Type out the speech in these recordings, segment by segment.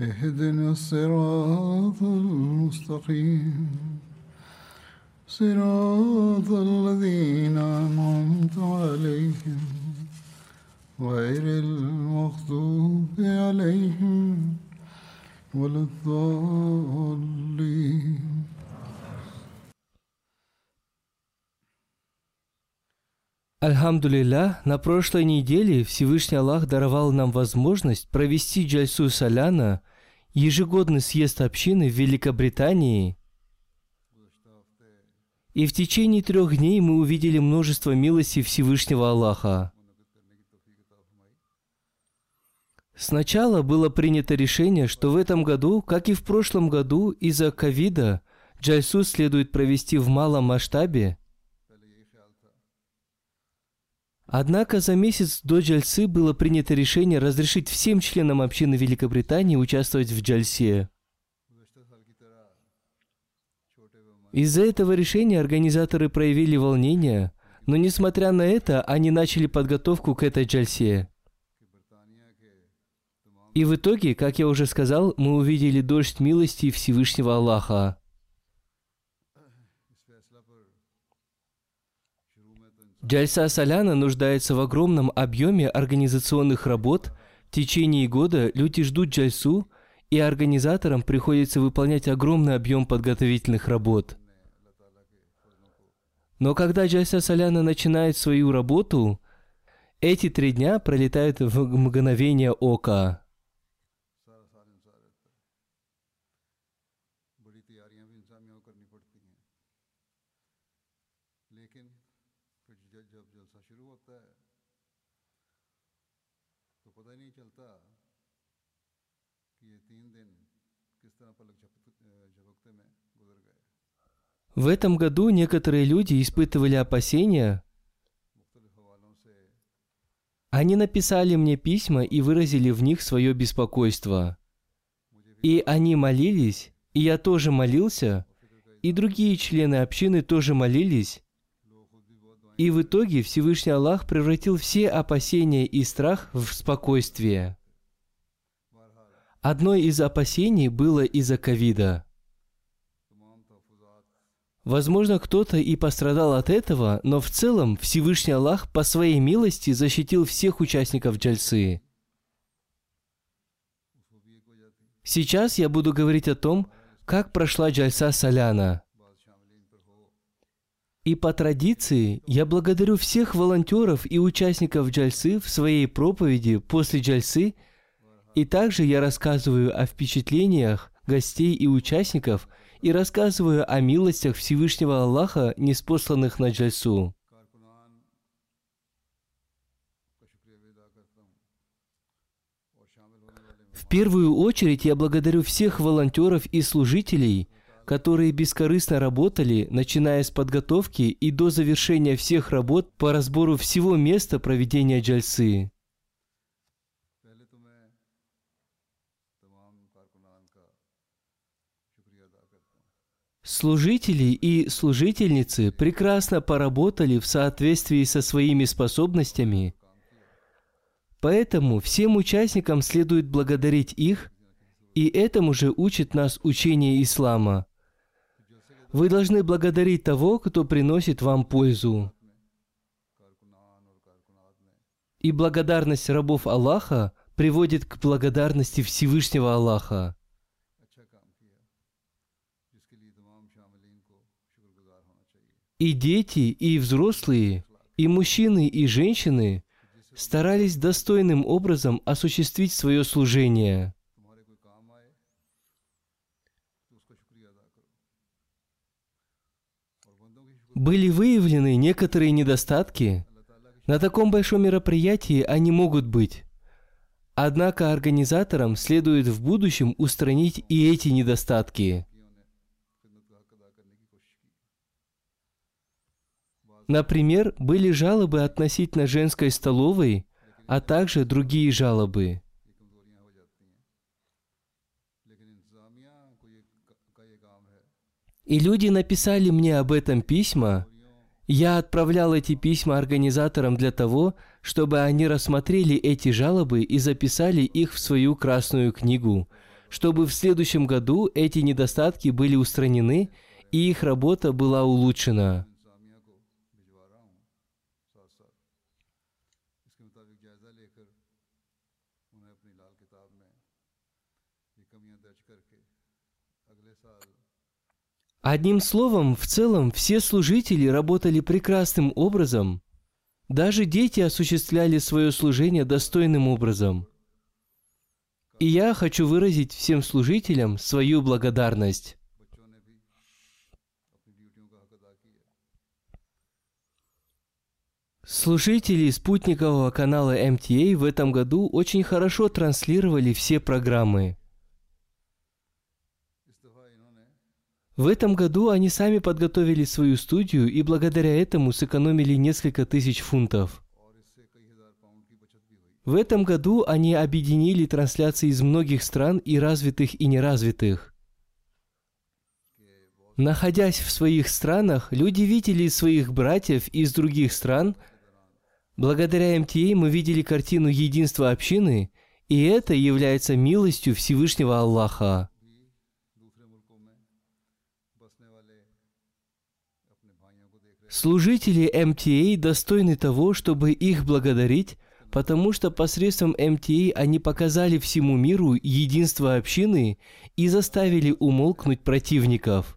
اهدنا الصراط المستقيم صراط الذين أنعمت عليهم غير المغضوب عليهم ولا الضالين Альхамдулилля, на прошлой неделе Всевышний Аллах даровал нам возможность провести Джальсу Саляна, ежегодный съезд общины в Великобритании. И в течение трех дней мы увидели множество милостей Всевышнего Аллаха. Сначала было принято решение, что в этом году, как и в прошлом году, из-за ковида Джальсу следует провести в малом масштабе – Однако за месяц до Джальсы было принято решение разрешить всем членам общины Великобритании участвовать в Джальсе. Из-за этого решения организаторы проявили волнение, но несмотря на это, они начали подготовку к этой Джальсе. И в итоге, как я уже сказал, мы увидели дождь милости Всевышнего Аллаха. Джальса Саляна нуждается в огромном объеме организационных работ. В течение года люди ждут Джальсу, и организаторам приходится выполнять огромный объем подготовительных работ. Но когда Джальса Саляна начинает свою работу, эти три дня пролетают в мгновение ока. В этом году некоторые люди испытывали опасения. Они написали мне письма и выразили в них свое беспокойство. И они молились, и я тоже молился, и другие члены общины тоже молились. И в итоге Всевышний Аллах превратил все опасения и страх в спокойствие. Одно из опасений было из-за ковида – Возможно, кто-то и пострадал от этого, но в целом Всевышний Аллах по своей милости защитил всех участников джальсы. Сейчас я буду говорить о том, как прошла джальса Саляна. И по традиции я благодарю всех волонтеров и участников джальсы в своей проповеди после джальсы, и также я рассказываю о впечатлениях гостей и участников – и рассказываю о милостях Всевышнего Аллаха, неспосланных на Джальсу. В первую очередь я благодарю всех волонтеров и служителей, которые бескорыстно работали, начиная с подготовки и до завершения всех работ по разбору всего места проведения джальсы. Служители и служительницы прекрасно поработали в соответствии со своими способностями, поэтому всем участникам следует благодарить их, и этому же учит нас учение ислама. Вы должны благодарить того, кто приносит вам пользу. И благодарность рабов Аллаха приводит к благодарности Всевышнего Аллаха. И дети, и взрослые, и мужчины, и женщины старались достойным образом осуществить свое служение. Были выявлены некоторые недостатки. На таком большом мероприятии они могут быть. Однако организаторам следует в будущем устранить и эти недостатки. Например, были жалобы относительно женской столовой, а также другие жалобы. И люди написали мне об этом письма. Я отправлял эти письма организаторам для того, чтобы они рассмотрели эти жалобы и записали их в свою красную книгу, чтобы в следующем году эти недостатки были устранены и их работа была улучшена. Одним словом, в целом все служители работали прекрасным образом. Даже дети осуществляли свое служение достойным образом. И я хочу выразить всем служителям свою благодарность. Служители спутникового канала МТА в этом году очень хорошо транслировали все программы – В этом году они сами подготовили свою студию и благодаря этому сэкономили несколько тысяч фунтов. В этом году они объединили трансляции из многих стран и развитых, и неразвитых. Находясь в своих странах, люди видели своих братьев из других стран. Благодаря МТА мы видели картину единства общины, и это является милостью Всевышнего Аллаха. Служители МТА достойны того, чтобы их благодарить, потому что посредством МТА они показали всему миру единство общины и заставили умолкнуть противников.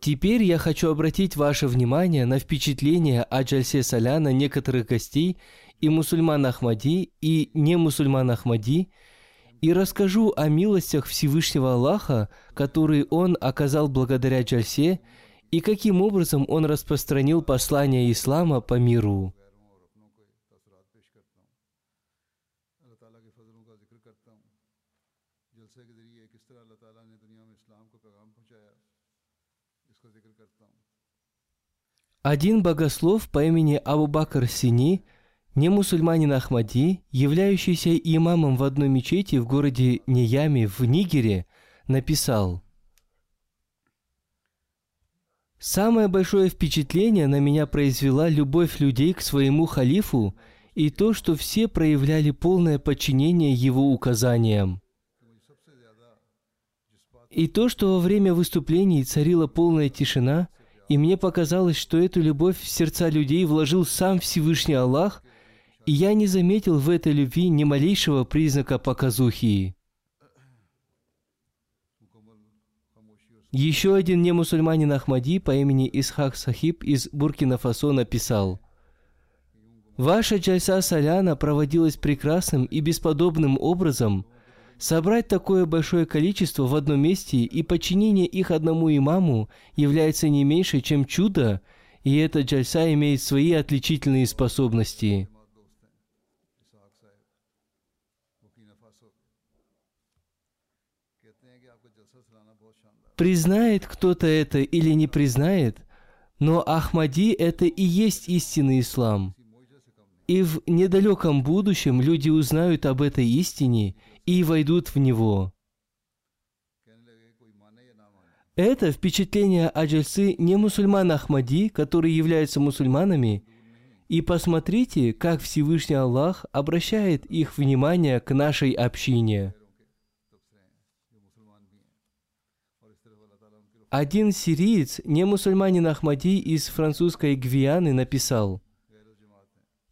Теперь я хочу обратить ваше внимание на впечатление о Джальсе Соляна некоторых гостей и мусульман Ахмади, и не мусульман Ахмади – и расскажу о милостях Всевышнего Аллаха, которые Он оказал благодаря Джальсе, и каким образом Он распространил послание Ислама по миру. Один богослов по имени Абу Бакр Сини не мусульманин Ахмади, являющийся имамом в одной мечети в городе Ниями в Нигере, написал «Самое большое впечатление на меня произвела любовь людей к своему халифу и то, что все проявляли полное подчинение его указаниям. И то, что во время выступлений царила полная тишина, и мне показалось, что эту любовь в сердца людей вложил сам Всевышний Аллах, я не заметил в этой любви ни малейшего признака показухи. Еще один немусульманин Ахмади по имени Исхак Сахиб из Буркина-Фасо написал «Ваша джальса Саляна проводилась прекрасным и бесподобным образом. Собрать такое большое количество в одном месте и подчинение их одному имаму является не меньше, чем чудо, и эта джальса имеет свои отличительные способности». Признает кто-то это или не признает, но Ахмади – это и есть истинный ислам. И в недалеком будущем люди узнают об этой истине и войдут в него. Это впечатление о не мусульман Ахмади, которые являются мусульманами, и посмотрите, как Всевышний Аллах обращает их внимание к нашей общине. Один сириец, не мусульманин Ахмади из французской Гвианы, написал –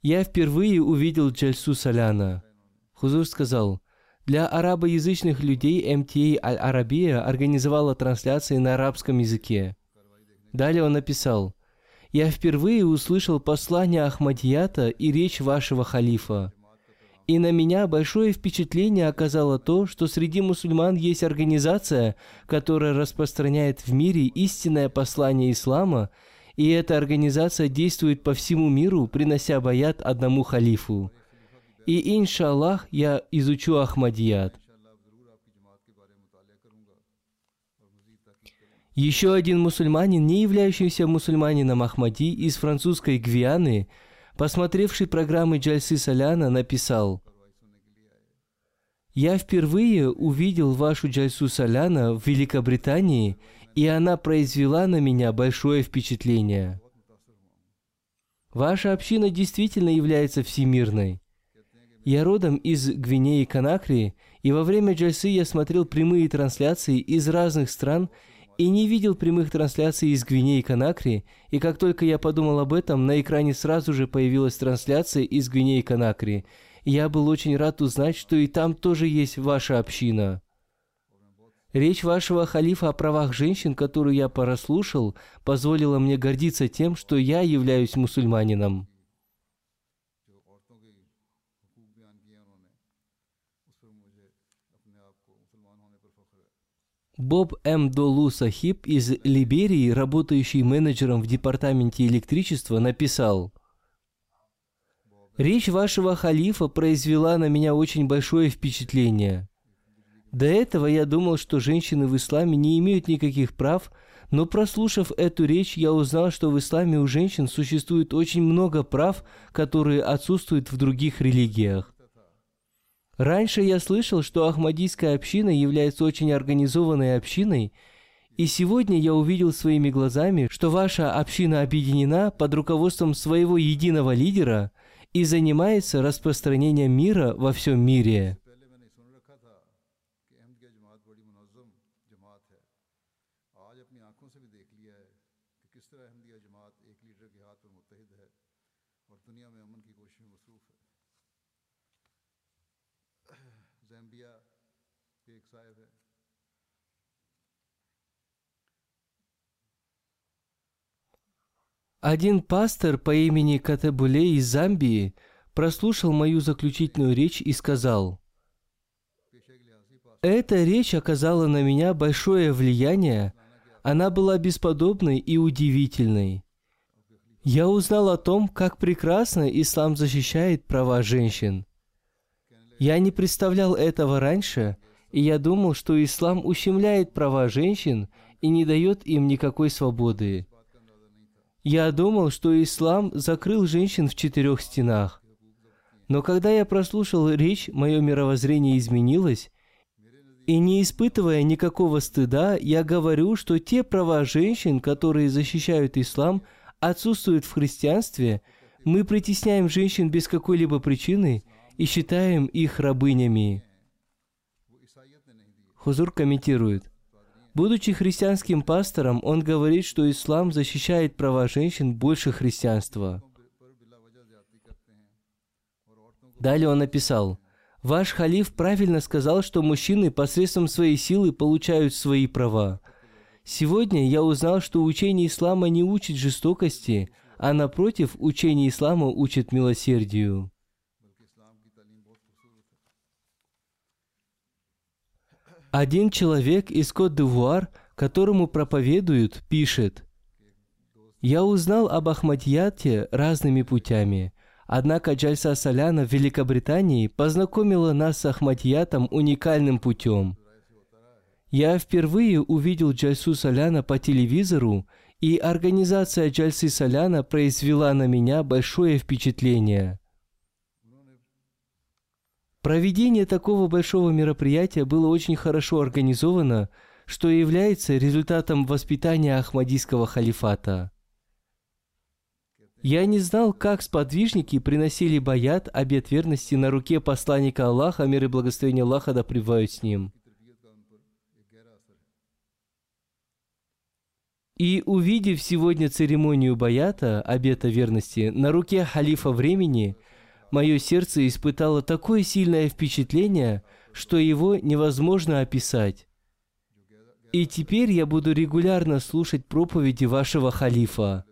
Я впервые увидел Джальсу Саляна. Хузур сказал, Для арабоязычных людей МТА Аль-Арабия организовала трансляции на арабском языке. Далее он написал, «Я впервые услышал послание Ахмадията и речь вашего халифа. И на меня большое впечатление оказало то, что среди мусульман есть организация, которая распространяет в мире истинное послание ислама, и эта организация действует по всему миру, принося баят одному халифу. И иншаллах я изучу Ахмадият. Еще один мусульманин, не являющийся мусульманином Ахмади из французской Гвианы, посмотревший программы Джальсы Соляна, написал «Я впервые увидел вашу Джальсу Соляна в Великобритании, и она произвела на меня большое впечатление. Ваша община действительно является всемирной. Я родом из Гвинеи Конакри, и во время Джальсы я смотрел прямые трансляции из разных стран и не видел прямых трансляций из Гвинеи Конакри, и как только я подумал об этом, на экране сразу же появилась трансляция из Гвинеи Конакри. Я был очень рад узнать, что и там тоже есть ваша община. Речь вашего халифа о правах женщин, которую я прослушал, позволила мне гордиться тем, что я являюсь мусульманином. Боб М. Долу Сахиб из Либерии, работающий менеджером в департаменте электричества, написал «Речь вашего халифа произвела на меня очень большое впечатление. До этого я думал, что женщины в исламе не имеют никаких прав, но прослушав эту речь, я узнал, что в исламе у женщин существует очень много прав, которые отсутствуют в других религиях. Раньше я слышал, что Ахмадийская община является очень организованной общиной, и сегодня я увидел своими глазами, что ваша община объединена под руководством своего единого лидера и занимается распространением мира во всем мире. Один пастор по имени Катебуле из Замбии прослушал мою заключительную речь и сказал, «Эта речь оказала на меня большое влияние, она была бесподобной и удивительной. Я узнал о том, как прекрасно ислам защищает права женщин. Я не представлял этого раньше, и я думал, что ислам ущемляет права женщин и не дает им никакой свободы. Я думал, что ислам закрыл женщин в четырех стенах. Но когда я прослушал речь, мое мировоззрение изменилось, и не испытывая никакого стыда, я говорю, что те права женщин, которые защищают ислам, отсутствуют в христианстве, мы притесняем женщин без какой-либо причины и считаем их рабынями. Хузур комментирует – Будучи христианским пастором, он говорит, что ислам защищает права женщин больше христианства. Далее он написал, «Ваш халиф правильно сказал, что мужчины посредством своей силы получают свои права. Сегодня я узнал, что учение ислама не учит жестокости, а напротив, учение ислама учит милосердию». Один человек из Кот-д'Ивуар, которому проповедуют, пишет, «Я узнал об Ахмадьяте разными путями, однако Джальса Саляна в Великобритании познакомила нас с Ахмадьятом уникальным путем. Я впервые увидел Джальсу Саляна по телевизору, и организация Джальсы Саляна произвела на меня большое впечатление – Проведение такого большого мероприятия было очень хорошо организовано, что является результатом воспитания Ахмадийского халифата. Я не знал, как сподвижники приносили баят, обет верности на руке посланника Аллаха, мир и благословение Аллаха да с ним. И увидев сегодня церемонию баята, обета верности, на руке халифа времени – мое сердце испытало такое сильное впечатление, что его невозможно описать. И теперь я буду регулярно слушать проповеди вашего халифа.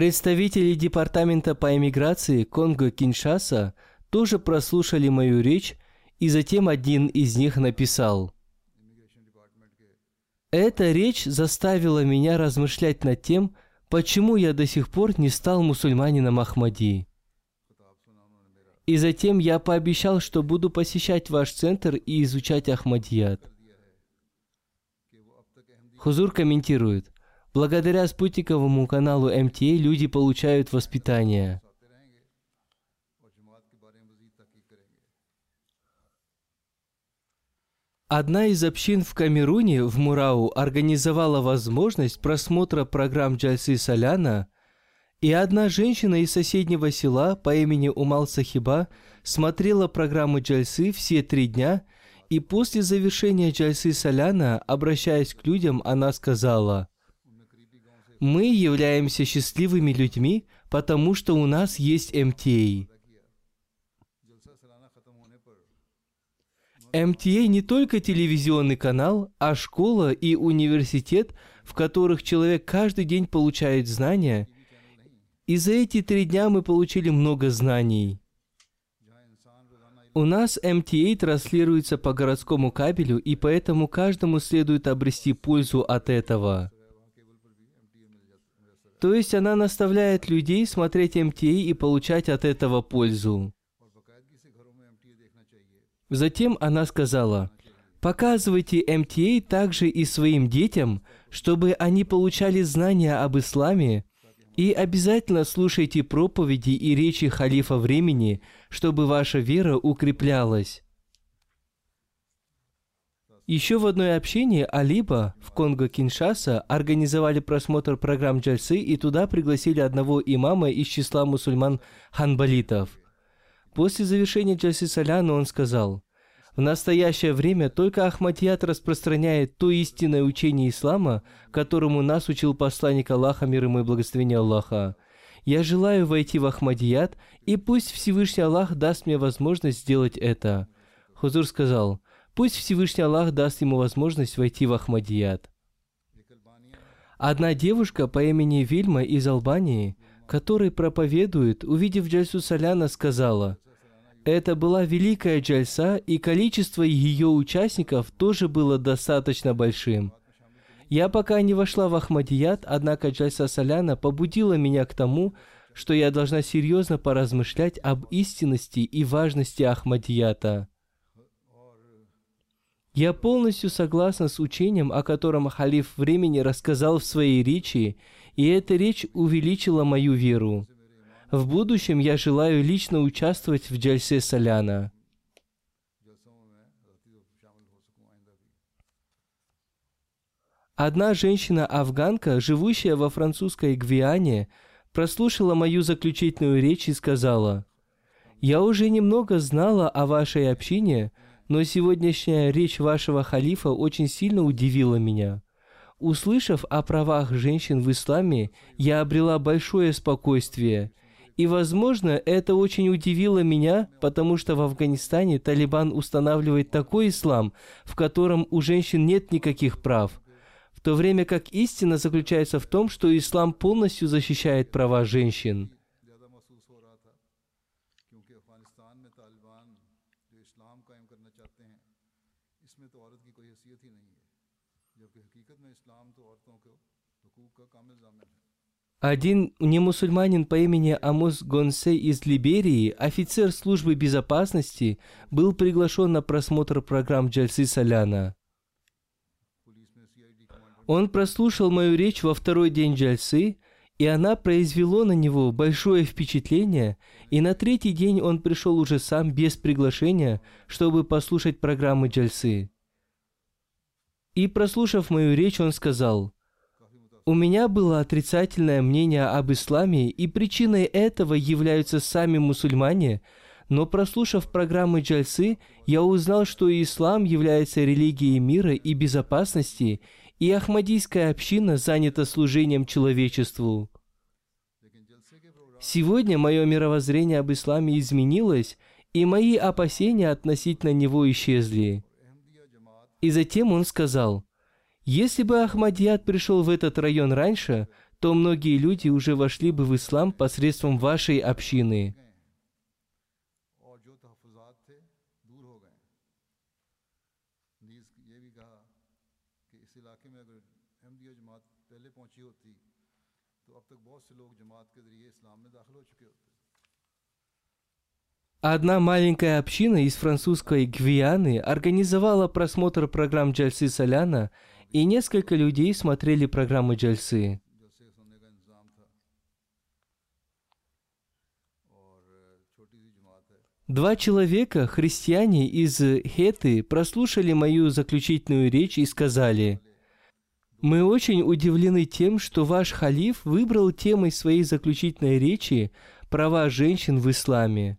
Представители Департамента по иммиграции Конго-Киншаса тоже прослушали мою речь, и затем один из них написал. Эта речь заставила меня размышлять над тем, почему я до сих пор не стал мусульманином Ахмади». И затем я пообещал, что буду посещать ваш центр и изучать Ахмадият. Хузур комментирует – Благодаря спутниковому каналу МТА люди получают воспитание. Одна из общин в Камеруне, в Мурау, организовала возможность просмотра программ Джальсы Соляна, и одна женщина из соседнего села по имени Умал Сахиба смотрела программу Джальсы все три дня, и после завершения Джальсы Соляна, обращаясь к людям, она сказала – мы являемся счастливыми людьми, потому что у нас есть МТА. МТА не только телевизионный канал, а школа и университет, в которых человек каждый день получает знания. И за эти три дня мы получили много знаний. У нас МТА транслируется по городскому кабелю, и поэтому каждому следует обрести пользу от этого. То есть она наставляет людей смотреть МТА и получать от этого пользу. Затем она сказала, «Показывайте МТА также и своим детям, чтобы они получали знания об исламе, и обязательно слушайте проповеди и речи халифа времени, чтобы ваша вера укреплялась». Еще в одной общине Алиба в Конго-Киншаса организовали просмотр программ Джальсы и туда пригласили одного имама из числа мусульман ханбалитов. После завершения Джальсы Саляна он сказал, «В настоящее время только Ахмадият распространяет то истинное учение ислама, которому нас учил посланник Аллаха, мир ему и благословение Аллаха. Я желаю войти в Ахмадият, и пусть Всевышний Аллах даст мне возможность сделать это». Хузур сказал, «Пусть Всевышний Аллах даст ему возможность войти в Ахмадият». Одна девушка по имени Вильма из Албании, которая проповедует, увидев Джальсу Соляна, сказала, «Это была великая джальса, и количество ее участников тоже было достаточно большим. Я пока не вошла в Ахмадият, однако Джальса Соляна побудила меня к тому, что я должна серьезно поразмышлять об истинности и важности Ахмадията. Я полностью согласна с учением, о котором халиф времени рассказал в своей речи, и эта речь увеличила мою веру. В будущем я желаю лично участвовать в Джальсе Соляна. Одна женщина-афганка, живущая во французской Гвиане, прослушала мою заключительную речь и сказала, «Я уже немного знала о вашей общине, но сегодняшняя речь вашего халифа очень сильно удивила меня. Услышав о правах женщин в исламе, я обрела большое спокойствие. И, возможно, это очень удивило меня, потому что в Афганистане Талибан устанавливает такой ислам, в котором у женщин нет никаких прав, в то время как истина заключается в том, что ислам полностью защищает права женщин. Один немусульманин по имени Амус Гонсей из Либерии, офицер службы безопасности, был приглашен на просмотр программ Джальсы Соляна. Он прослушал мою речь во второй день Джальсы, и она произвела на него большое впечатление, и на третий день он пришел уже сам без приглашения, чтобы послушать программы Джальсы. И прослушав мою речь, он сказал – «У меня было отрицательное мнение об исламе, и причиной этого являются сами мусульмане, Но прослушав программы Джальсы, я узнал, что ислам является религией мира и безопасности, и Ахмадийская община занята служением человечеству. Сегодня мое мировоззрение об исламе изменилось, и мои опасения относительно него исчезли. И затем он сказал, если бы Ахмадиад пришел в этот район раньше, то многие люди уже вошли бы в ислам посредством вашей общины. Одна маленькая община из французской Гвианы организовала просмотр программ Джальсы Соляна – и несколько людей смотрели программу джальсы. Два человека, христиане из Хеты, прослушали мою заключительную речь и сказали, «Мы очень удивлены тем, что ваш халиф выбрал темой своей заключительной речи права женщин в исламе.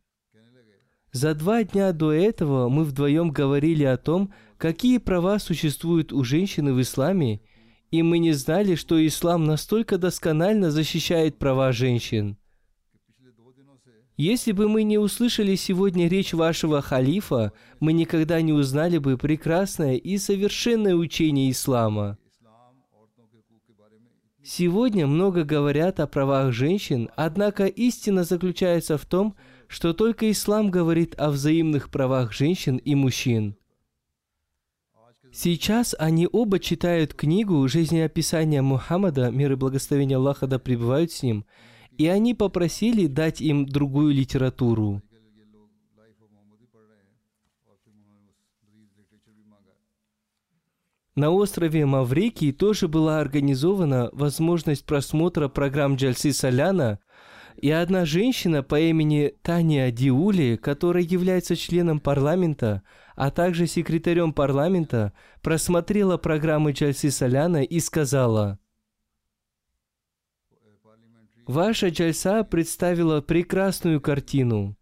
За два дня до этого мы вдвоем говорили о том, какие права существуют у женщины в исламе, и мы не знали, что ислам настолько досконально защищает права женщин. Если бы мы не услышали сегодня речь вашего халифа, мы никогда не узнали бы прекрасное и совершенное учение ислама. Сегодня много говорят о правах женщин, однако истина заключается в том, что только ислам говорит о взаимных правах женщин и мужчин. Сейчас они оба читают книгу «Жизнеописание Мухаммада, мир и благословение Аллаха да пребывают с ним», и они попросили дать им другую литературу. На острове Маврикий тоже была организована возможность просмотра программ Джальси Соляна, и одна женщина по имени Таня Диули, которая является членом парламента, а также секретарем парламента, просмотрела программы Джальси Соляна и сказала, «Ваша Джальса представила прекрасную картину.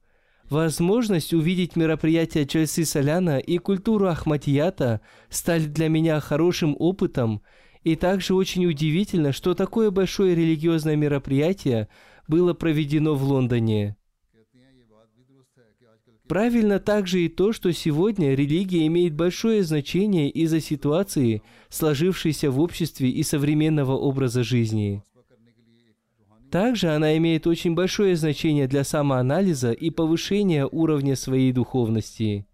Возможность увидеть мероприятия Джальси Соляна и культуру Ахмадията стали для меня хорошим опытом, и также очень удивительно, что такое большое религиозное мероприятие было проведено в Лондоне. Правильно также и то, что сегодня религия имеет большое значение из-за ситуации, сложившейся в обществе и современного образа жизни. Также она имеет очень большое значение для самоанализа и повышения уровня своей духовности.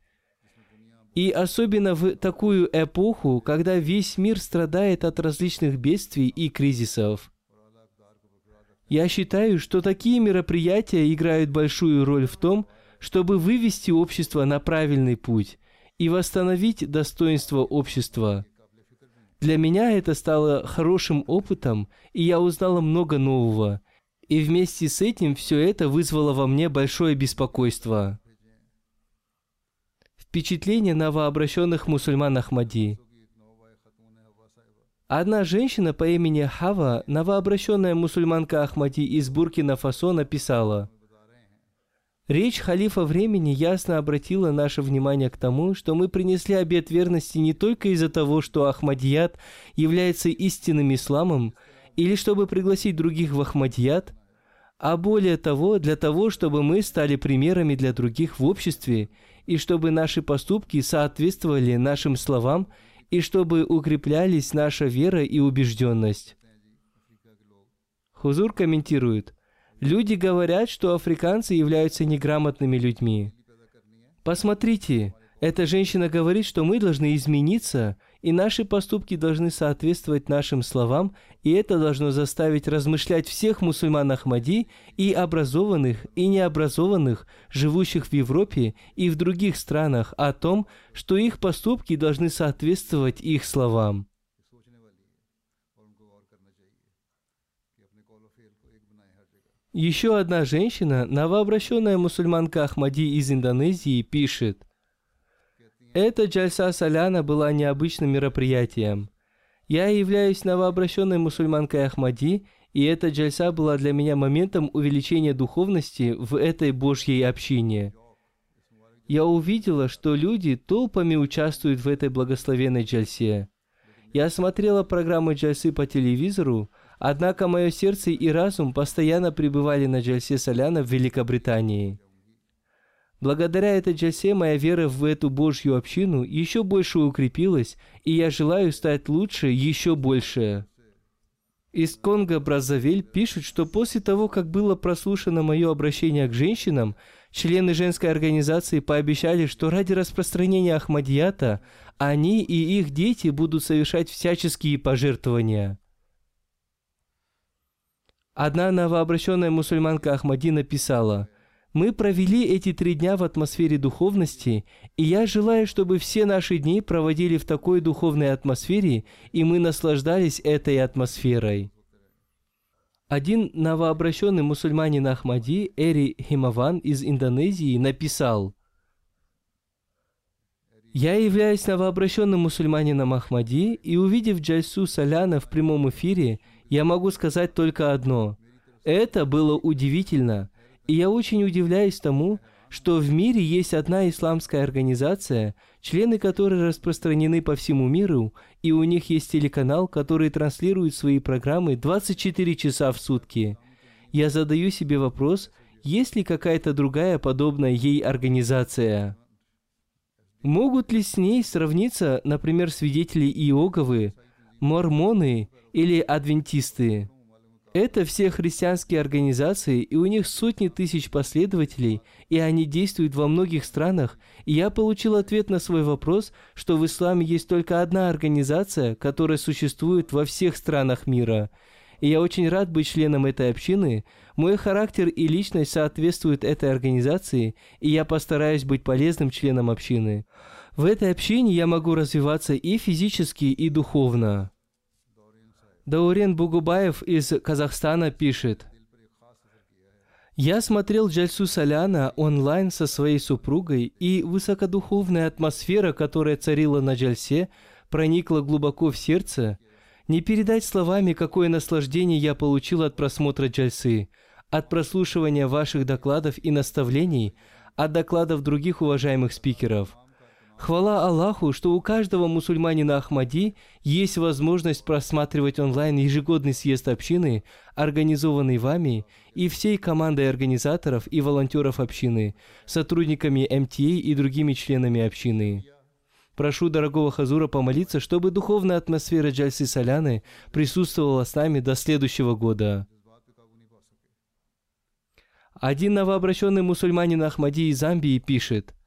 И особенно в такую эпоху, когда весь мир страдает от различных бедствий и кризисов. Я считаю, что такие мероприятия играют большую роль в том, чтобы вывести общество на правильный путь и восстановить достоинство общества. Для меня это стало хорошим опытом, и я узнала много нового. И вместе с этим все это вызвало во мне большое беспокойство. Впечатление новообращенных мусульман Ахмади. Одна женщина по имени Хава, новообращенная мусульманка Ахмади из Буркина-Фасо, написала, Речь халифа времени ясно обратила наше внимание к тому, что мы принесли обет верности не только из-за того, что Ахмадият является истинным исламом, или чтобы пригласить других в Ахмадият, а более того, для того, чтобы мы стали примерами для других в обществе, и чтобы наши поступки соответствовали нашим словам, и чтобы укреплялись наша вера и убежденность. Хузур комментирует, Люди говорят, что африканцы являются неграмотными людьми. Посмотрите, эта женщина говорит, что мы должны измениться, и наши поступки должны соответствовать нашим словам, и это должно заставить размышлять всех мусульман Ахмади, и образованных, и необразованных, живущих в Европе и в других странах, о том, что их поступки должны соответствовать их словам. Еще одна женщина, новообращенная мусульманка Ахмади из Индонезии, пишет, «Эта джальса Саляна была необычным мероприятием. Я являюсь новообращенной мусульманкой Ахмади, и эта джальса была для меня моментом увеличения духовности в этой Божьей общине. я увидела, что люди толпами участвуют в этой благословенной джальсе. Я смотрела программы джальсы по телевизору, однако мое сердце и разум постоянно пребывали на джальсе Соляна в Великобритании. Благодаря этой джальсе моя вера в эту Божью общину еще больше укрепилась, и я желаю стать лучше еще больше. Из Конго Браззавиль пишут, что после того, как было прослушано мое обращение к женщинам, члены женской организации пообещали, что ради распространения Ахмадията они и их дети будут совершать всяческие пожертвования. Одна новообращенная мусульманка Ахмади написала, «Мы провели эти три дня в атмосфере духовности, и я желаю, чтобы все наши дни проводили в такой духовной атмосфере, и мы наслаждались этой атмосферой». Один новообращенный мусульманин Ахмади, Эри Химаван из Индонезии, написал, «Я являюсь новообращенным мусульманином Ахмади, и увидев Джальсу Саляна в прямом эфире, я могу сказать только одно. Это было удивительно, и я очень удивляюсь тому, что в мире есть одна исламская организация, члены которой распространены по всему миру, и у них есть телеканал, который транслирует свои программы 24 часа в сутки. Я задаю себе вопрос, есть ли какая-то другая подобная ей организация? Могут ли с ней сравниться, например, свидетели Иоговы, мормоны или адвентисты? Это все христианские организации, и у них сотни тысяч последователей, и они действуют во многих странах. И я получил ответ на свой вопрос, что в исламе есть только одна организация, которая существует во всех странах мира. И я очень рад быть членом этой общины. Мой характер и личность соответствуют этой организации, и я постараюсь быть полезным членом общины. В этой общине я могу развиваться и физически, и духовно. Даурен Бугубаев из Казахстана пишет. Я смотрел Джальсу Соляна онлайн со своей супругой, и высокодуховная атмосфера, которая царила на Джальсе, проникла глубоко в сердце. Не передать словами, какое наслаждение я получил от просмотра Джальсы, от прослушивания ваших докладов и наставлений, от докладов других уважаемых спикеров – Хвала Аллаху, что у каждого мусульманина Ахмади есть возможность просматривать онлайн ежегодный съезд общины, организованный вами и всей командой организаторов и волонтеров общины, сотрудниками МТА и другими членами общины. Прошу дорогого Хазура помолиться, чтобы духовная атмосфера Джальси Соляны присутствовала с нами до следующего года. Один новообращенный мусульманин Ахмади из Замбии пишет –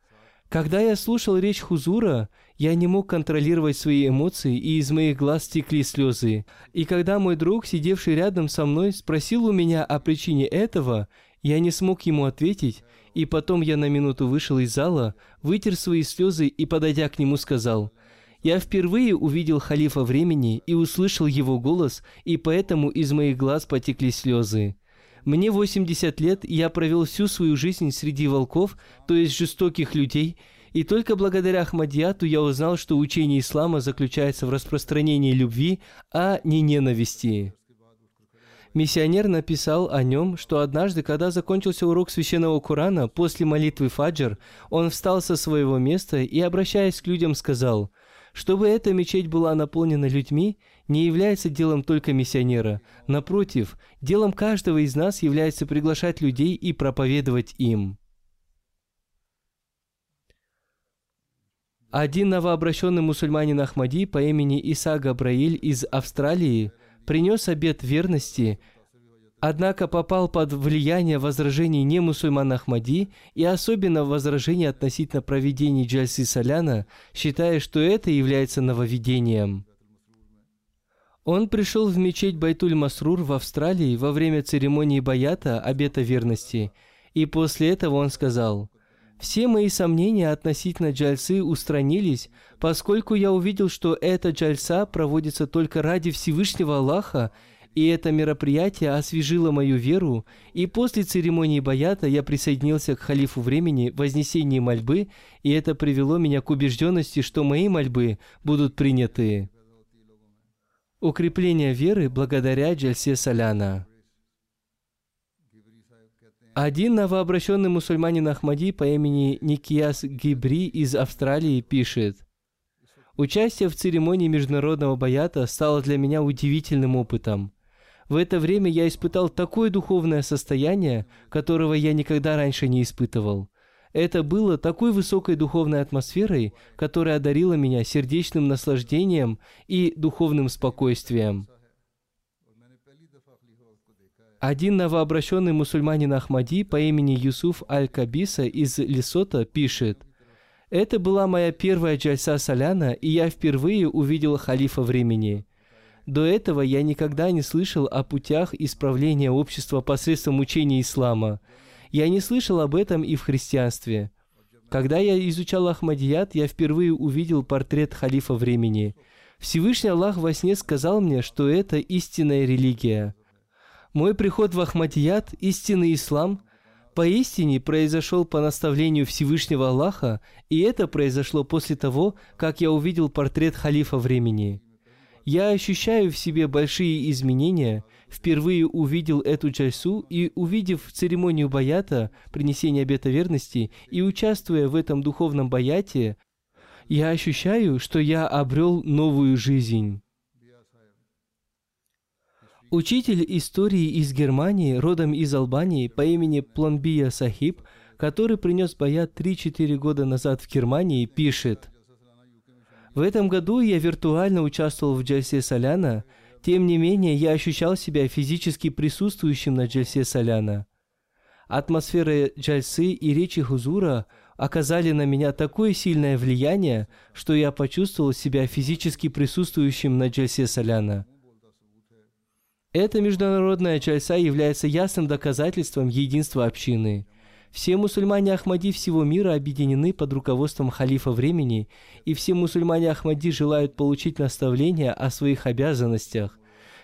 когда я слушал речь Хузура, я не мог контролировать свои эмоции, и из моих глаз текли слезы. И когда мой друг, сидевший рядом со мной, спросил у меня о причине этого, я не смог ему ответить, и потом я на минуту вышел из зала, вытер свои слезы и, подойдя к нему, сказал, «Я впервые увидел халифа времени и услышал его голос, и поэтому из моих глаз потекли слезы». Мне 80 лет, и я провел всю свою жизнь среди волков, то есть жестоких людей, и только благодаря Ахмадияту я узнал, что учение ислама заключается в распространении любви, а не ненависти. Миссионер написал о нем, что однажды, когда закончился урок священного Корана, после молитвы Фаджр, он встал со своего места и, обращаясь к людям, сказал, чтобы эта мечеть была наполнена людьми, не является делом только миссионера. Напротив, делом каждого из нас является приглашать людей и проповедовать им. Один новообращенный мусульманин Ахмади по имени Иса Габраиль из Австралии принес обет верности, однако попал под влияние возражений не мусульман Ахмади и особенно возражений относительно проведения Джальси Соляна, считая, что это является нововведением. Он пришел в мечеть Байтуль-Масрур в Австралии во время церемонии Баята, обета верности, и после этого он сказал, «Все мои сомнения относительно джальсы устранились, поскольку я увидел, что эта джальса проводится только ради Всевышнего Аллаха, и это мероприятие освежило мою веру, и после церемонии Баята я присоединился к халифу времени в вознесении мольбы, и это привело меня к убежденности, что мои мольбы будут приняты. Укрепление веры благодаря Джальсе Соляна. Один новообращенный мусульманин Ахмади по имени Никияс Гибри из Австралии пишет, Участие в церемонии международного баята стало для меня удивительным опытом. В это время я испытал такое духовное состояние, которого я никогда раньше не испытывал. Это было такой высокой духовной атмосферой, которая одарила меня сердечным наслаждением и духовным спокойствием. Один новообращенный мусульманин Ахмади по имени Юсуф Аль-Кабиса из Лесота пишет, «Это была моя первая джальса Саляна, и я впервые увидел халифа времени. До этого я никогда не слышал о путях исправления общества посредством учения ислама. Я не слышал об этом и в христианстве. Когда я изучал Ахмадият, я впервые увидел портрет халифа времени. Всевышний Аллах во сне сказал мне, что это истинная религия. Мой приход в Ахмадият, истинный ислам, поистине произошел по наставлению Всевышнего Аллаха, и это произошло после того, как я увидел портрет халифа времени. Я ощущаю в себе большие изменения, впервые увидел эту джальсу и, увидев церемонию баята, принесения обета верности, и участвуя в этом духовном баяте, я ощущаю, что я обрел новую жизнь. Учитель истории из Германии, родом из Албании, по имени Планбия Сахиб, который принес баят 3-4 года назад в Германии, пишет, «В этом году я виртуально участвовал в Джальсе Соляна, тем не менее я ощущал себя физически присутствующим на Джальсе Соляна. Атмосфера Джальсы и речи Хузура оказали на меня такое сильное влияние, что я почувствовал себя физически присутствующим на Джальсе Соляна. Эта международная чальса является ясным доказательством единства общины. Все мусульмане Ахмади всего мира объединены под руководством халифа времени, и все мусульмане Ахмади желают получить наставления о своих обязанностях.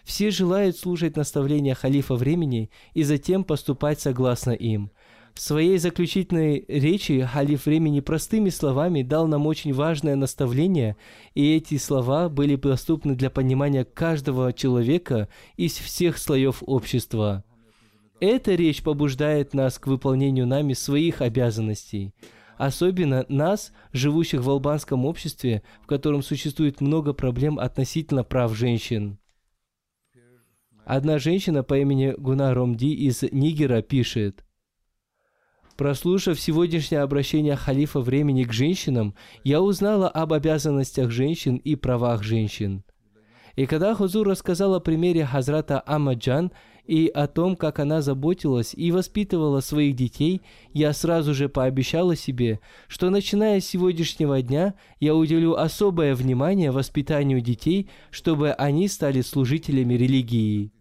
Все желают слушать наставления халифа времени и затем поступать согласно им – в своей заключительной речи халиф времени простыми словами дал нам очень важное наставление, и эти слова были доступны для понимания каждого человека из всех слоев общества. Эта речь побуждает нас к выполнению нами своих обязанностей, особенно нас, живущих в албанском обществе, в котором существует много проблем относительно прав женщин. Одна женщина по имени Гуна Ромди из Нигера пишет – Прослушав сегодняшнее обращение халифа времени к женщинам, я узнала об обязанностях женщин и правах женщин. И когда Хузур рассказал о примере Хазрата Амаджан и о том, как она заботилась и воспитывала своих детей, я сразу же пообещала себе, что начиная с сегодняшнего дня я уделю особое внимание воспитанию детей, чтобы они стали служителями религии.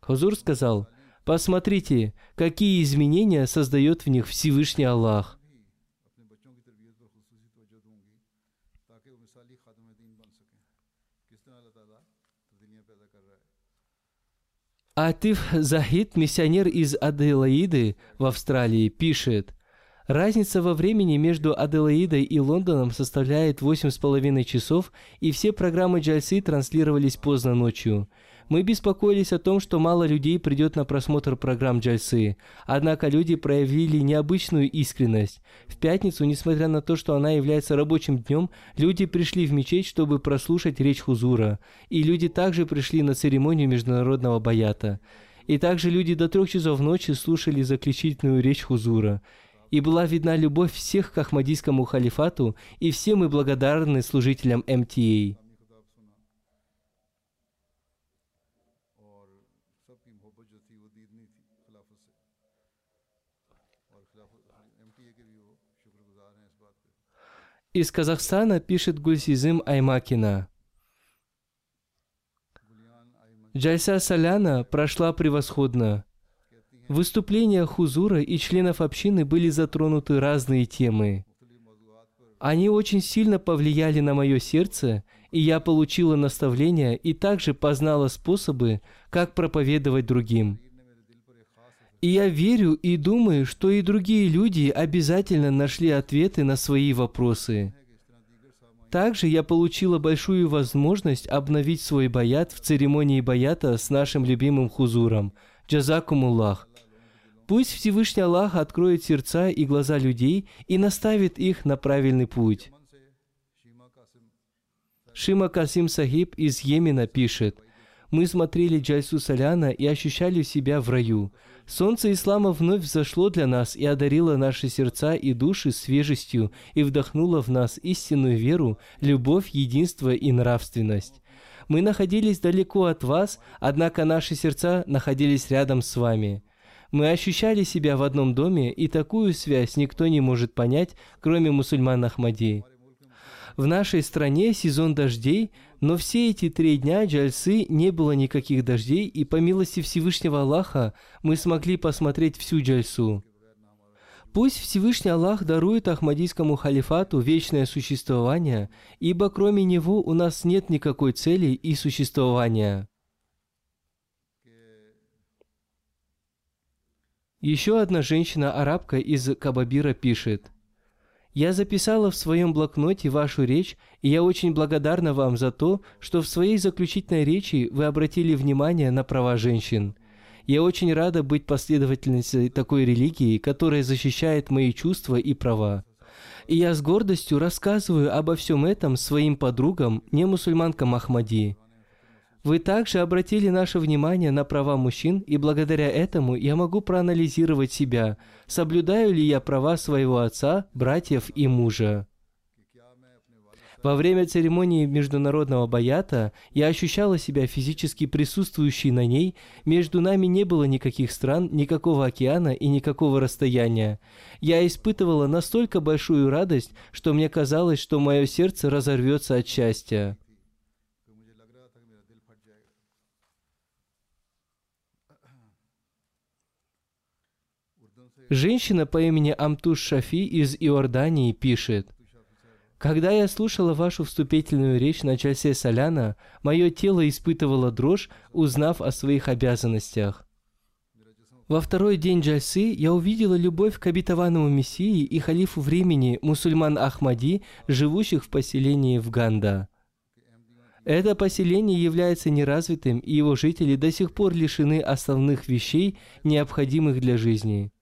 Хузур сказал – Посмотрите, какие изменения создает в них Всевышний Аллах. Атиф Захид, миссионер из Аделаиды в Австралии, пишет, Разница во времени между Аделаидой и Лондоном составляет 8,5 часов, и все программы Джальсы транслировались поздно ночью. Мы беспокоились о том, что мало людей придет на просмотр программ Джальсы. Однако люди проявили необычную искренность. В пятницу, несмотря на то, что она является рабочим днем, люди пришли в мечеть, чтобы прослушать речь Хузура. И люди также пришли на церемонию международного баята. И также люди до трех часов ночи слушали заключительную речь Хузура. И была видна любовь всех к Ахмадийскому халифату, и все мы благодарны служителям МТА. Из Казахстана пишет Гульсизым Аймакина. Джальса Соляна прошла превосходно. В выступлениях Хузура и членов общины были затронуты разные темы. Они очень сильно повлияли на мое сердце, и я получила наставления и также познала способы, как проповедовать другим. И я верю и думаю, что и другие люди обязательно нашли ответы на свои вопросы. Также я получила большую возможность обновить свой баят в церемонии баята с нашим любимым хузуром. Джазакумуллах. Пусть Всевышний Аллах откроет сердца и глаза людей и наставит их на правильный путь. Шима Касим Сахиб из Йемена пишет, «Мы смотрели Джальсу Саляна и ощущали себя в раю. Солнце ислама вновь взошло для нас и одарило наши сердца и души свежестью и вдохнуло в нас истинную веру, любовь, единство и нравственность. Мы находились далеко от вас, однако наши сердца находились рядом с вами. Мы ощущали себя в одном доме, и такую связь никто не может понять, кроме мусульман Ахмади. В нашей стране сезон дождей, но все эти три дня джальсы не было никаких дождей, и по милости Всевышнего Аллаха мы смогли посмотреть всю джальсу. Пусть Всевышний Аллах дарует Ахмадийскому халифату вечное существование, ибо кроме него у нас нет никакой цели и существования. Еще одна женщина-арабка из Кабабира пишет – я записала в своем блокноте вашу речь, и я очень благодарна вам за то, что в своей заключительной речи вы обратили внимание на права женщин. Я очень рада быть последовательницей такой религии, которая защищает мои чувства и права. И я с гордостью рассказываю обо всем этом своим подругам, не мусульманкам Ахмади. Вы также обратили наше внимание на права мужчин, и благодаря этому я могу проанализировать себя, соблюдаю ли я права своего отца, братьев и мужа. Во время церемонии международного баята я ощущала себя физически присутствующей на ней, между нами не было никаких стран, никакого океана и никакого расстояния. Я испытывала настолько большую радость, что мне казалось, что мое сердце разорвется от счастья. Женщина по имени Амтуш Шафи из Иордании пишет, «Когда я слушала вашу вступительную речь на часе Соляна, мое тело испытывало дрожь, узнав о своих обязанностях. Во второй день Джальсы я увидела любовь к обетованному Мессии и халифу времени мусульман Ахмади, живущих в поселении в Ганда. Это поселение является неразвитым, и его жители до сих пор лишены основных вещей, необходимых для жизни.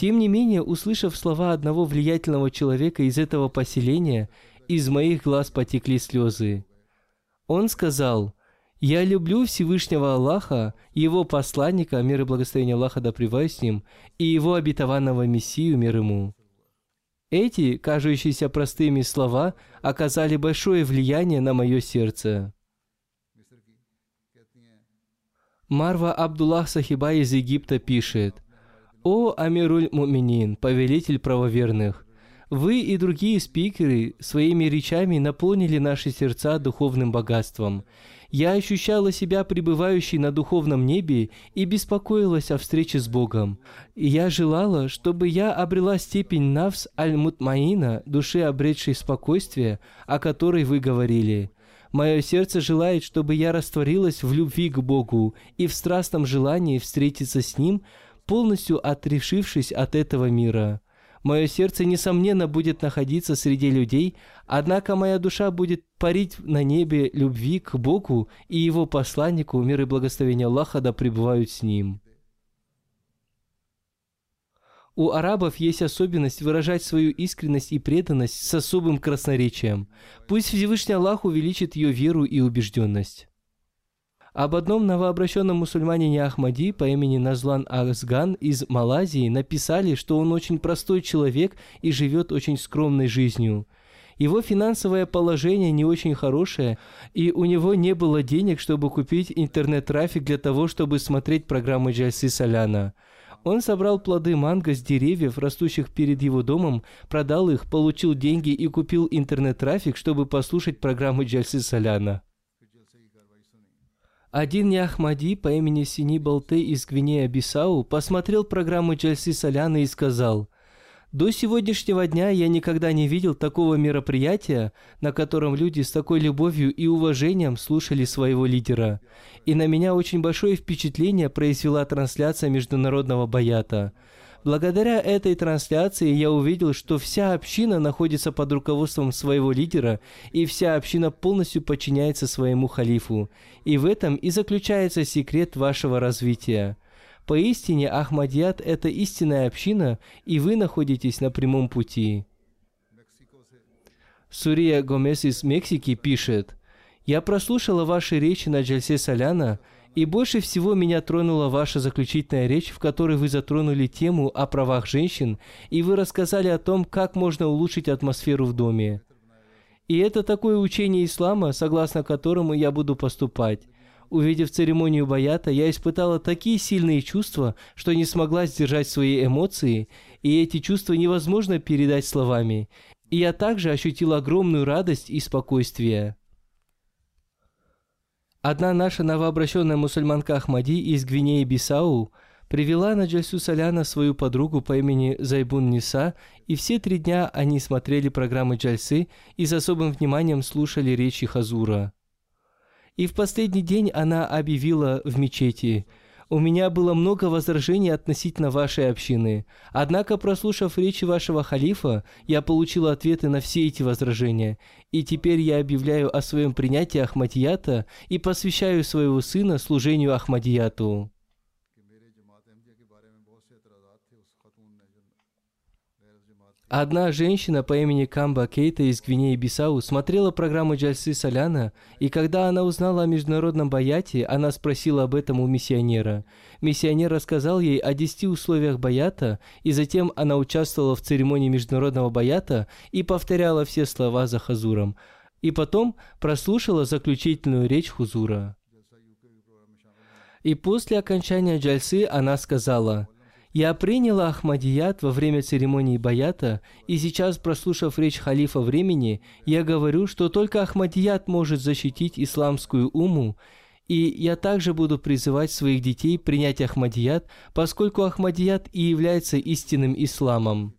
Тем не менее, услышав слова одного влиятельного человека из этого поселения, из моих глаз потекли слезы. Он сказал, «Я люблю Всевышнего Аллаха, Его посланника, мир и благословение Аллаха да с ним, и Его обетованного Мессию, мир ему». Эти, кажущиеся простыми слова, оказали большое влияние на мое сердце. Марва Абдуллах Сахиба из Египта пишет – «О Амируль Муминин, повелитель правоверных, вы и другие спикеры своими речами наполнили наши сердца духовным богатством. Я ощущала себя пребывающей на духовном небе и беспокоилась о встрече с Богом. И я желала, чтобы я обрела степень навс аль-мутмаина, души обретшей спокойствие, о которой вы говорили. Мое сердце желает, чтобы я растворилась в любви к Богу и в страстном желании встретиться с Ним – полностью отрешившись от этого мира. Мое сердце, несомненно, будет находиться среди людей, однако моя душа будет парить на небе любви к Богу и Его посланнику, мир и благословение Аллаха да пребывают с ним. У арабов есть особенность выражать свою искренность и преданность с особым красноречием. Пусть Всевышний Аллах увеличит ее веру и убежденность. Об одном новообращенном мусульманине Ахмади по имени Назлан Азган из Малайзии написали, что он очень простой человек и живет очень скромной жизнью. Его финансовое положение не очень хорошее, и у него не было денег, чтобы купить интернет-трафик для того, чтобы смотреть программы Джальсы Соляна. Он собрал плоды манго с деревьев, растущих перед его домом, продал их, получил деньги и купил интернет-трафик, чтобы послушать программы Джальсы Соляна. Один Яхмади по имени Сини Балте из Гвинея-Бисау посмотрел программу Джальси Соляна и сказал, «До сегодняшнего дня я никогда не видел такого мероприятия, на котором люди с такой любовью и уважением слушали своего лидера. И на меня очень большое впечатление произвела трансляция международного баята. Благодаря этой трансляции я увидел, что вся община находится под руководством своего лидера, и вся община полностью подчиняется своему халифу. И в этом и заключается секрет вашего развития. Поистине, Ахмадият – это истинная община, и вы находитесь на прямом пути. Сурия Гомес из Мексики пишет, «Я прослушала ваши речи на Джальсе Соляна, и больше всего меня тронула ваша заключительная речь, в которой вы затронули тему о правах женщин, и вы рассказали о том, как можно улучшить атмосферу в доме. И это такое учение ислама, согласно которому я буду поступать. Увидев церемонию баята, я испытала такие сильные чувства, что не смогла сдержать свои эмоции, и эти чувства невозможно передать словами. И я также ощутил огромную радость и спокойствие. Одна наша новообращенная мусульманка Ахмади из Гвинеи Бисау привела на Джальсу Саляна свою подругу по имени Зайбун Ниса, и все три дня они смотрели программы Джальсы и с особым вниманием слушали речи Хазура. И в последний день она объявила в мечети – у меня было много возражений относительно вашей общины. Однако, прослушав речи вашего халифа, я получил ответы на все эти возражения. И теперь я объявляю о своем принятии Ахмадията и посвящаю своего сына служению Ахмадияту. Одна женщина по имени Камба Кейта из Гвинеи-Бисау смотрела программу Джальсы Соляна, и когда она узнала о международном баяте, она спросила об этом у миссионера. Миссионер рассказал ей о десяти условиях баята, и затем она участвовала в церемонии международного баята и повторяла все слова за Хазуром. И потом прослушала заключительную речь Хузура. И после окончания джальсы она сказала – я приняла Ахмадият во время церемонии Баята, и сейчас, прослушав речь халифа времени, я говорю, что только Ахмадият может защитить исламскую уму, и я также буду призывать своих детей принять Ахмадият, поскольку Ахмадият и является истинным исламом.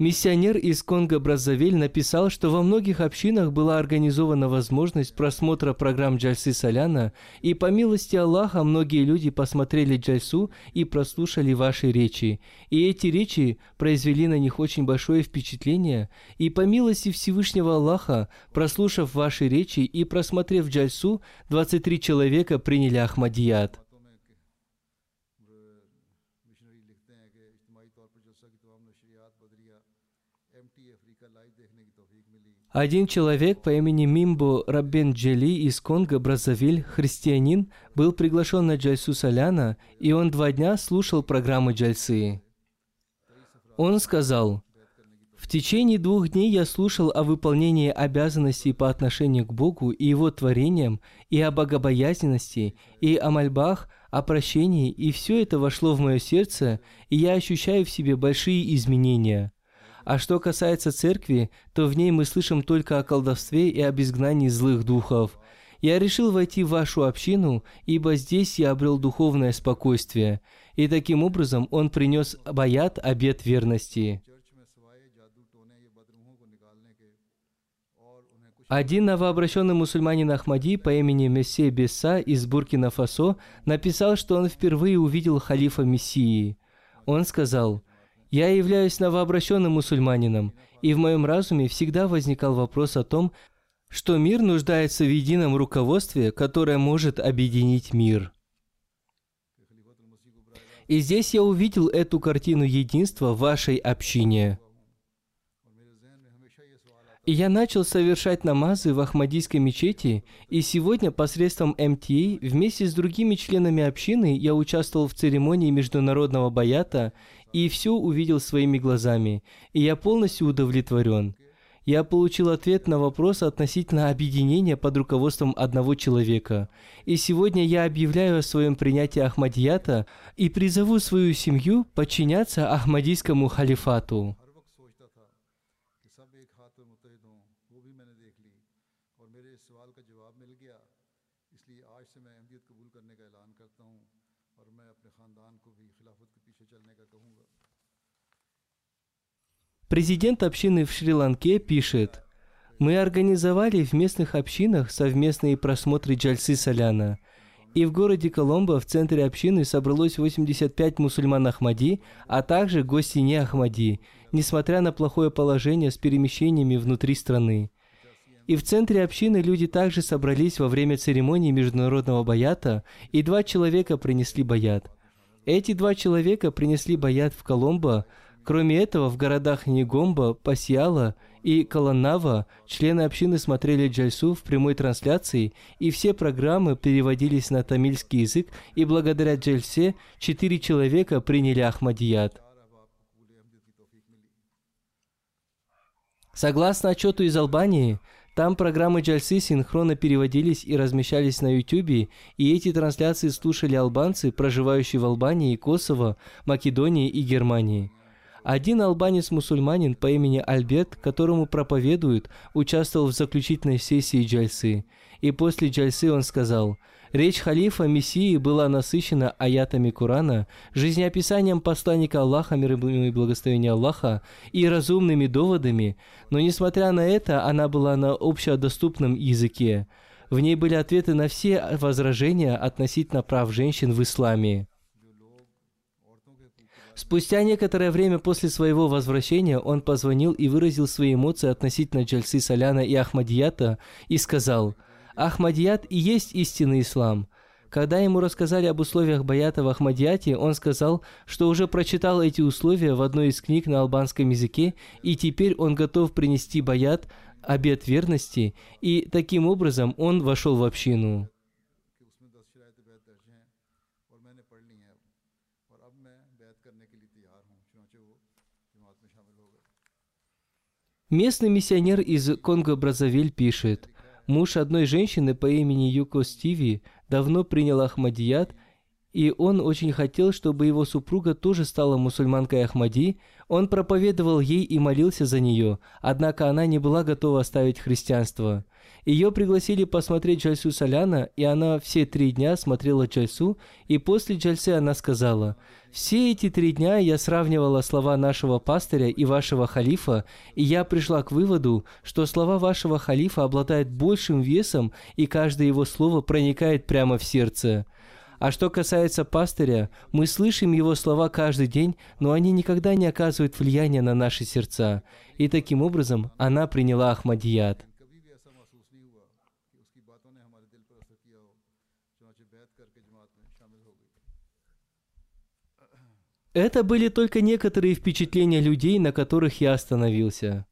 Миссионер из Конго-Браззавиль написал, что во многих общинах была организована возможность просмотра программ Джальсы Соляна, и по милости Аллаха многие люди посмотрели Джальсу и прослушали ваши речи. И эти речи произвели на них очень большое впечатление, и по милости Всевышнего Аллаха, прослушав ваши речи и просмотрев Джальсу, 23 человека приняли Ахмадият. Один человек по имени Мимбо Раббен Джели из Конго, Браззавиль, христианин, был приглашен на Джальсу Соляна, и он два дня слушал программы Джальсы. Он сказал, «В течение двух дней я слушал о выполнении обязанностей по отношению к Богу и Его творениям, и о богобоязненности, и о мольбах, о прощении, и все это вошло в мое сердце, и я ощущаю в себе большие изменения». А что касается церкви, то в ней мы слышим только о колдовстве и об изгнании злых духов. Я решил войти в вашу общину, ибо здесь я обрел духовное спокойствие. И таким образом он принес баят обет верности. Один новообращенный мусульманин Ахмади по имени Мессе Бесса из Буркина-Фасо написал, что он впервые увидел халифа Мессии. Он сказал – я являюсь новообращенным мусульманином, и в моем разуме всегда возникал вопрос о том, что мир нуждается в едином руководстве, которое может объединить мир. И здесь я увидел эту картину единства в вашей общине – и я начал совершать намазы в Ахмадийской мечети, и сегодня посредством МТА вместе с другими членами общины я участвовал в церемонии международного баята и все увидел своими глазами, и я полностью удовлетворен. Я получил ответ на вопрос относительно объединения под руководством одного человека. И сегодня я объявляю о своем принятии Ахмадията и призову свою семью подчиняться Ахмадийскому халифату. Президент общины в Шри-Ланке пишет, «Мы организовали в местных общинах совместные просмотры Джальсы Соляна. И в городе Коломбо в центре общины собралось 85 мусульман Ахмади, а также гости не Ахмади, несмотря на плохое положение с перемещениями внутри страны. И в центре общины люди также собрались во время церемонии международного баята, и два человека принесли баят. Эти два человека принесли баят в Коломбо. Кроме этого, в городах Нигомба, Пасьяла и Каланава члены общины смотрели джальсу в прямой трансляции, и все программы переводились на тамильский язык, и благодаря джальсе четыре человека приняли Ахмадият. Согласно отчету из Албании, там программы Джальсы синхронно переводились и размещались на YouTube, и эти трансляции слушали албанцы, проживающие в Албании, Косово, Македонии и Германии. Один албанец-мусульманин по имени Альберт, которому проповедуют, участвовал в заключительной сессии Джальсы. И после Джальсы он сказал – Речь халифа Мессии была насыщена аятами Корана, жизнеописанием посланника Аллаха, мир и благословения Аллаха, и разумными доводами, но несмотря на это, она была на общедоступном языке. В ней были ответы на все возражения относительно прав женщин в исламе. Спустя некоторое время после своего возвращения он позвонил и выразил свои эмоции относительно Джальсы Саляна и Ахмадията и сказал – Ахмадият и есть истинный ислам. Когда ему рассказали об условиях баята в Ахмадияте, он сказал, что уже прочитал эти условия в одной из книг на албанском языке, и теперь он готов принести баят, обет верности, и таким образом он вошел в общину. Местный миссионер из Конго-Бразавиль пишет – Муж одной женщины по имени Юко Стиви давно принял Ахмадият, и он очень хотел, чтобы его супруга тоже стала мусульманкой Ахмади. Он проповедовал ей и молился за нее, однако она не была готова оставить христианство. Ее пригласили посмотреть Джальсу Саляна, и она все три дня смотрела Джальсу, и после Джальсы она сказала – все эти три дня я сравнивала слова нашего пастыря и вашего халифа, и я пришла к выводу, что слова вашего халифа обладают большим весом, и каждое его слово проникает прямо в сердце. А что касается пастыря, мы слышим его слова каждый день, но они никогда не оказывают влияния на наши сердца. И таким образом она приняла Ахмадият. Это были только некоторые впечатления людей, на которых я остановился.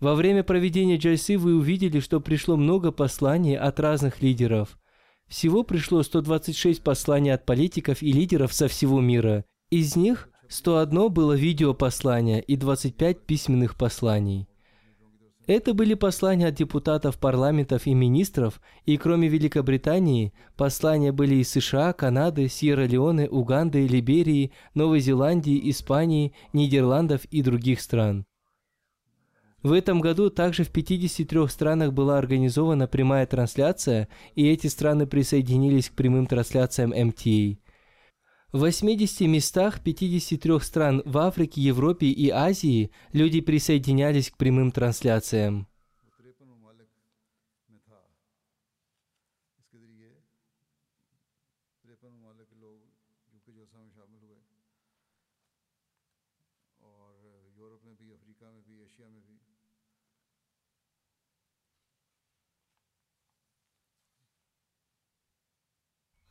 Во время проведения джайсы вы увидели, что пришло много посланий от разных лидеров. Всего пришло 126 посланий от политиков и лидеров со всего мира. Из них 101 было видеопослание и 25 письменных посланий. Это были послания от депутатов парламентов и министров, и кроме Великобритании, послания были из США, Канады, Сьерра-Леоне, Уганды, Либерии, Новой Зеландии, Испании, Нидерландов и других стран. В этом году также в 53 странах была организована прямая трансляция, и эти страны присоединились к прямым трансляциям МТА. В 80 местах 53 стран в Африке, Европе и Азии люди присоединялись к прямым трансляциям.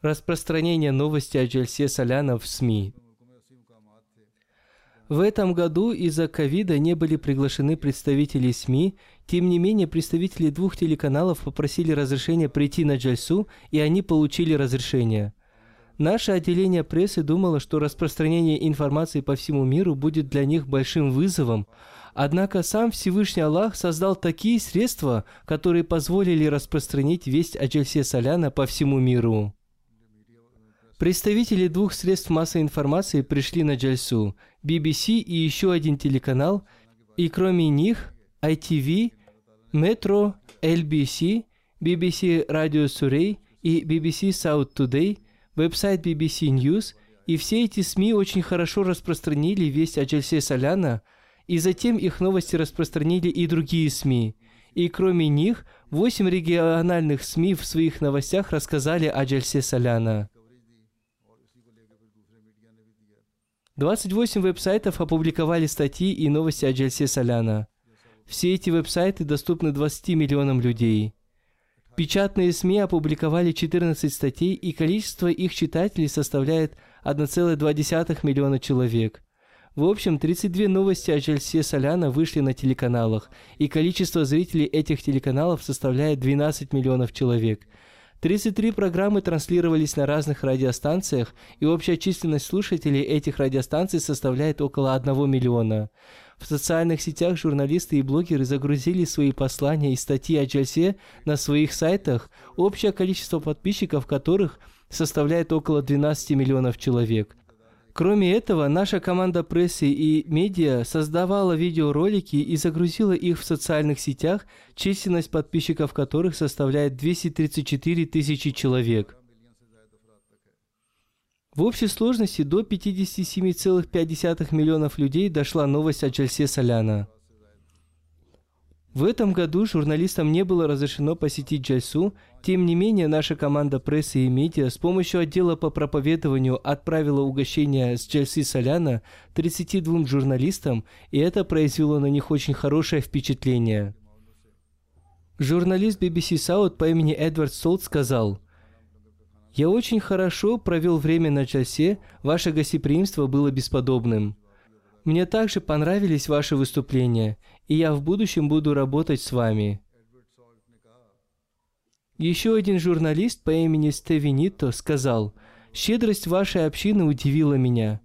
Распространение новости о Джельсе Соляна в СМИ. В этом году из-за ковида не были приглашены представители СМИ, тем не менее представители двух телеканалов попросили разрешения прийти на Джальсу, и они получили разрешение. Наше отделение прессы думало, что распространение информации по всему миру будет для них большим вызовом, однако сам Всевышний Аллах создал такие средства, которые позволили распространить весть о Джальсе Соляна по всему миру. Представители двух средств массовой информации пришли на Джальсу, BBC и еще один телеканал, и кроме них ITV, Metro, LBC, BBC Radio Surrey и BBC South Today, веб-сайт BBC News, и все эти СМИ очень хорошо распространили весть о Джальсе Соляна, и затем их новости распространили и другие СМИ. И кроме них, восемь региональных СМИ в своих новостях рассказали о Джальсе Соляна. 28 веб-сайтов опубликовали статьи и новости о Джельсе Соляна. Все эти веб-сайты доступны 20 миллионам людей. Печатные СМИ опубликовали 14 статей, и количество их читателей составляет 1,2 миллиона человек. В общем, 32 новости о Джальсе Соляна вышли на телеканалах, и количество зрителей этих телеканалов составляет 12 миллионов человек. 33 программы транслировались на разных радиостанциях, и общая численность слушателей этих радиостанций составляет около 1 миллиона. В социальных сетях журналисты и блогеры загрузили свои послания и статьи о Джальсе на своих сайтах, общее количество подписчиков которых составляет около 12 миллионов человек. Кроме этого, наша команда прессы и медиа создавала видеоролики и загрузила их в социальных сетях, численность подписчиков которых составляет 234 тысячи человек. В общей сложности до 57,5 миллионов людей дошла новость о Джальсе Соляна. В этом году журналистам не было разрешено посетить Джальсу, тем не менее наша команда прессы и медиа с помощью отдела по проповедованию отправила угощение с Джальсы Соляна 32 журналистам, и это произвело на них очень хорошее впечатление. Журналист BBC South по имени Эдвард Солт сказал – я очень хорошо провел время на часе, ваше гостеприимство было бесподобным. Мне также понравились ваши выступления, и я в будущем буду работать с вами. Еще один журналист по имени Стевенито сказал, «Щедрость вашей общины удивила меня».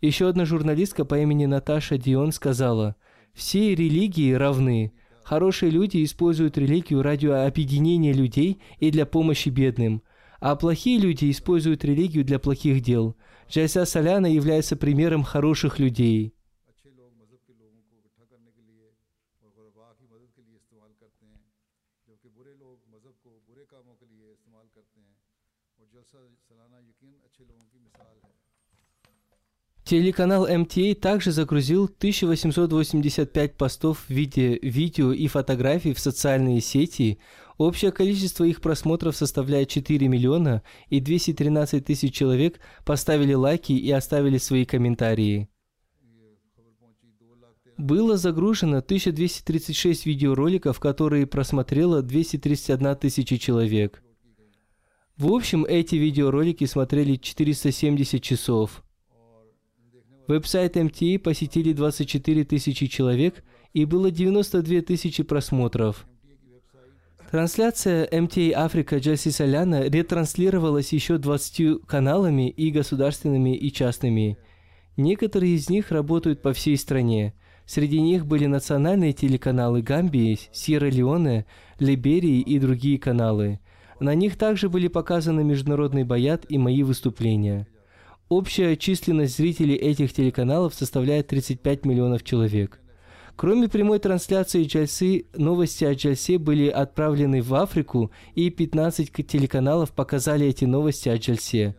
Еще одна журналистка по имени Наташа Дион сказала, «Все религии равны. Хорошие люди используют религию ради объединения людей и для помощи бедным – а плохие люди используют религию для плохих дел. Джайса Саляна является примером хороших людей. Телеканал МТА также загрузил 1885 постов в виде видео и фотографий в социальные сети. Общее количество их просмотров составляет 4 миллиона, и 213 тысяч человек поставили лайки и оставили свои комментарии. Было загружено 1236 видеороликов, которые просмотрело 231 тысяча человек. В общем, эти видеоролики смотрели 470 часов. Веб-сайт МТА посетили 24 тысячи человек и было 92 тысячи просмотров. Трансляция МТА Африка Джесси Соляна ретранслировалась еще 20 каналами и государственными, и частными. Некоторые из них работают по всей стране. Среди них были национальные телеканалы Гамбии, Сьерра-Леоне, Либерии и другие каналы. На них также были показаны международный баят и мои выступления. Общая численность зрителей этих телеканалов составляет 35 миллионов человек. Кроме прямой трансляции Джальсы, новости о Джальсе были отправлены в Африку, и 15 телеканалов показали эти новости о Джальсе.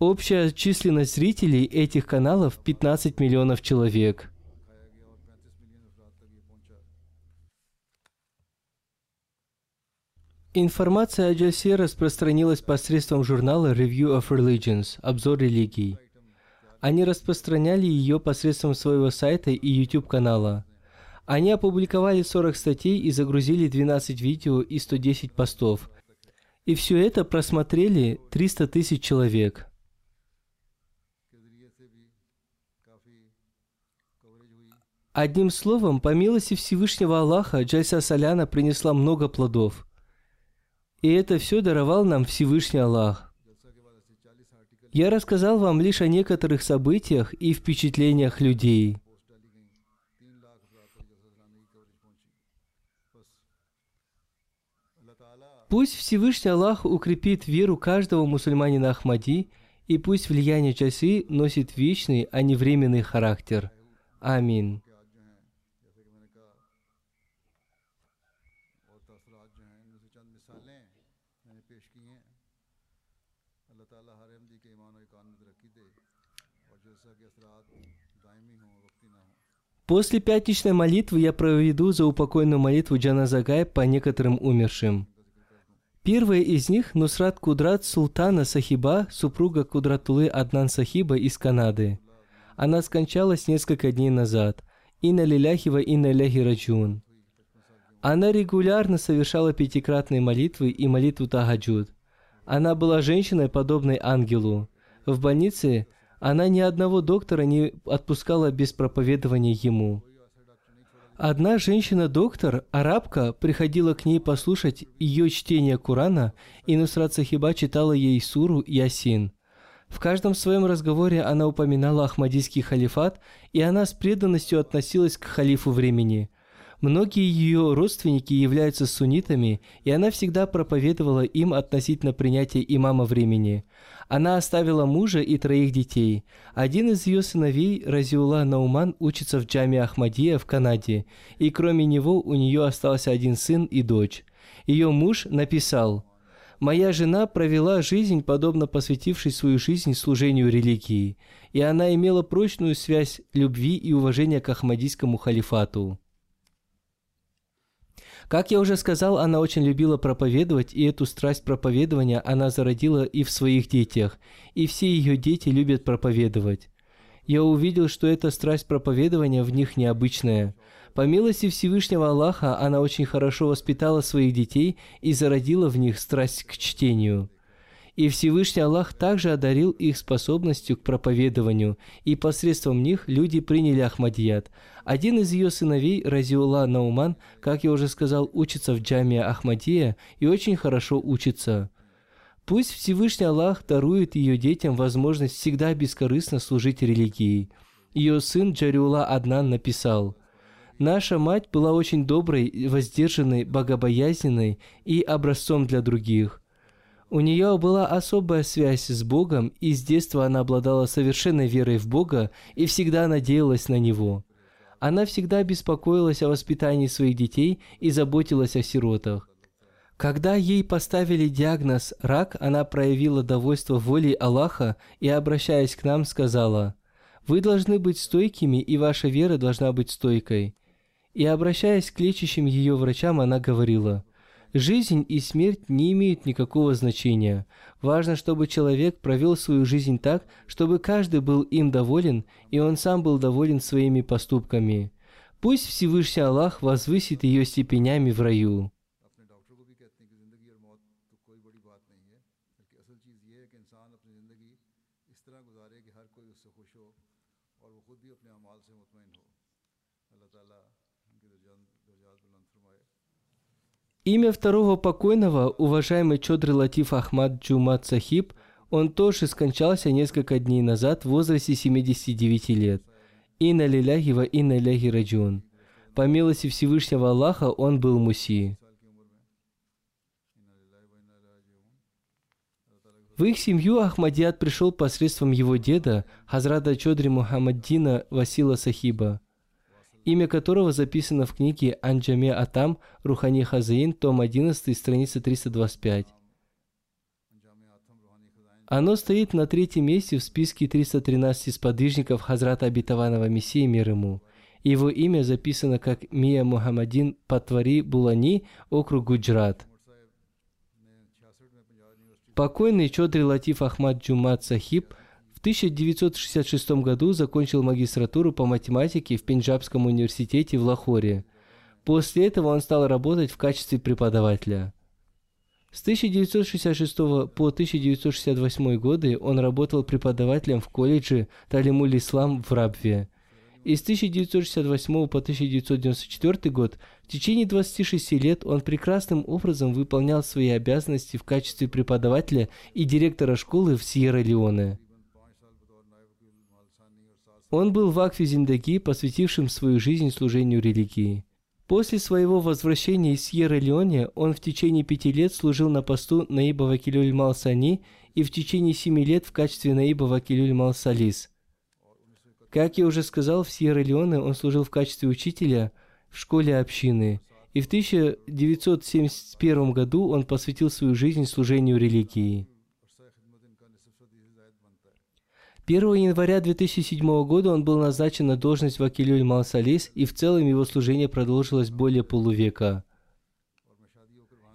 Общая численность зрителей этих каналов 15 миллионов человек. Информация о Джальсе распространилась посредством журнала Review of Religions, обзор религий. Они распространяли ее посредством своего сайта и YouTube-канала. Они опубликовали 40 статей и загрузили 12 видео и 110 постов. И все это просмотрели 300 тысяч человек. Одним словом, по милости Всевышнего Аллаха, Джальса Саляна принесла много плодов – и это все даровал нам Всевышний Аллах. Я рассказал вам лишь о некоторых событиях и впечатлениях людей. Пусть Всевышний Аллах укрепит веру каждого мусульманина Ахмади, и пусть влияние часы носит вечный, а не временный характер. Амин. После пятничной молитвы я проведу за упокойную молитву Джаназагай по некоторым умершим. Первая из них – Нусрат Кудрат Султана Сахиба, супруга Кудратулы Аднан Сахиба из Канады. Она скончалась несколько дней назад. Инна лиляхи ва инна ляхи раджун. Она регулярно совершала пятикратные молитвы и молитву Тагаджуд. Она была женщиной, подобной ангелу. В больнице она ни одного доктора не отпускала без проповедования ему. Одна женщина-доктор, арабка, приходила к ней послушать ее чтение Корана, и Нусрат Сахиба читала ей суру Ясин. В каждом своем разговоре она упоминала Ахмадийский халифат, и она с преданностью относилась к халифу времени. Многие ее родственники являются суннитами, и она всегда проповедовала им относительно принятия имама времени. Она оставила мужа и троих детей. Один из ее сыновей, Разиула Науман, учится в джаме Ахмадия в Канаде, и кроме него у нее остался один сын и дочь. Ее муж написал «Моя жена провела жизнь, подобно посвятившей свою жизнь служению религии, и она имела прочную связь любви и уважения к Ахмадийскому халифату». Как я уже сказал, она очень любила проповедовать, и эту страсть проповедования она зародила и в своих детях, и все ее дети любят проповедовать. Я увидел, что эта страсть проповедования в них необычная. По милости Всевышнего Аллаха она очень хорошо воспитала своих детей и зародила в них страсть к чтению. И Всевышний Аллах также одарил их способностью к проповедованию, и посредством них люди приняли Ахмадият. Один из ее сыновей, Разиула Науман, как я уже сказал, учится в джаме Ахмадия и очень хорошо учится. Пусть Всевышний Аллах дарует ее детям возможность всегда бескорыстно служить религии. Ее сын Джариула Аднан написал – Наша мать была очень доброй, воздержанной, богобоязненной и образцом для других. У нее была особая связь с Богом, и с детства она обладала совершенной верой в Бога и всегда надеялась на Него. Она всегда беспокоилась о воспитании своих детей и заботилась о сиротах. Когда ей поставили диагноз «рак», она проявила довольство волей Аллаха и, обращаясь к нам, сказала, «Вы должны быть стойкими, и ваша вера должна быть стойкой». И, обращаясь к лечащим ее врачам, она говорила, Жизнь и смерть не имеют никакого значения. Важно, чтобы человек провел свою жизнь так, чтобы каждый был им доволен, и он сам был доволен своими поступками. Пусть Всевышний Аллах возвысит ее степенями в раю. Имя второго покойного, уважаемый Чодри Латиф Ахмад Джумат Сахиб, он тоже скончался несколько дней назад в возрасте 79 лет. Инна лиляхи ва инна ляхи раджун. По милости Всевышнего Аллаха он был муси. В их семью Ахмадият пришел посредством его деда, Хазрата Чодри Мухаммаддина Васила Сахиба, имя которого записано в книге Анджаме Атам Рухани Хазаин, том 11, страница 325. Оно стоит на третьем месте в списке 313 сподвижников Хазрата Обетованного Мессии мир ему. Его имя записано как Мия Мухаммадин Патвари Булани, округ Гуджрат. Покойный Чодри Латиф Ахмад Джумат Сахиб в 1966 году закончил магистратуру по математике в Пенджабском университете в Лахоре. После этого он стал работать в качестве преподавателя. С 1966 по 1968 годы он работал преподавателем в колледже Талимуль Ислам в Рабве. И с 1968 по 1994 год в течение 26 лет он прекрасным образом выполнял свои обязанности в качестве преподавателя и директора школы в Сьерра-Леоне. Он был в Акфе Зиндаги, посвятившим свою жизнь служению религии. После своего возвращения из Сьерра-Леоне он в течение пяти лет служил на посту Наиба Вакилюль Малсани и в течение семи лет в качестве Наиба Вакилюль Малсалис. Как я уже сказал, в Сьерра-Леоне он служил в качестве учителя в школе общины, и в 1971 году он посвятил свою жизнь служению религии. 1 января 2007 года он был назначен на должность Вакилюль Малсалис, и в целом его служение продолжилось более полувека.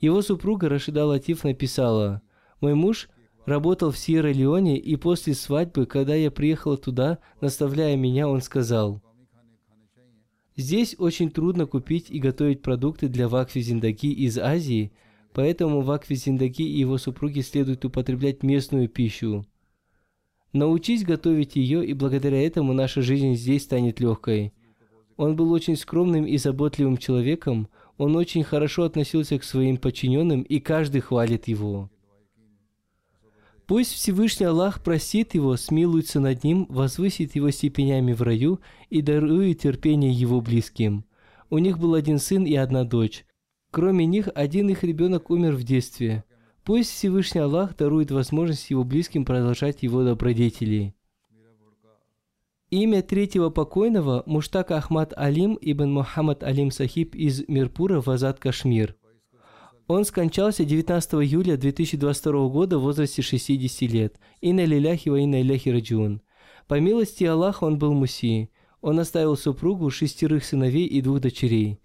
Его супруга Рашида Латиф написала, «Мой муж работал в Сьерра-Леоне, и после свадьбы, когда я приехала туда, наставляя меня, он сказал, Здесь очень трудно купить и готовить продукты для Вакфи Зиндаги из Азии, поэтому Вакфи Зиндаги и его супруги следует употреблять местную пищу. Научись готовить ее, и благодаря этому наша жизнь здесь станет легкой. Он был очень скромным и заботливым человеком, он очень хорошо относился к своим подчиненным, и каждый хвалит его. Пусть Всевышний Аллах простит его, смилуется над ним, возвысит его степенями в раю и дарует терпение его близким. У них был один сын и одна дочь. Кроме них, один их ребенок умер в детстве. Пусть Всевышний Аллах дарует возможность его близким продолжать его добродетели. Имя третьего покойного – Муштак Ахмад Алим ибн Мухаммад Алим Сахиб из Мирпура в Азад Кашмир. Он скончался 19 июля 2022 года в возрасте 60 лет. Инна лиляхи ва инна иляхи раджун. По милости Аллаха он был муси. Он оставил супругу, шестерых сыновей и двух дочерей.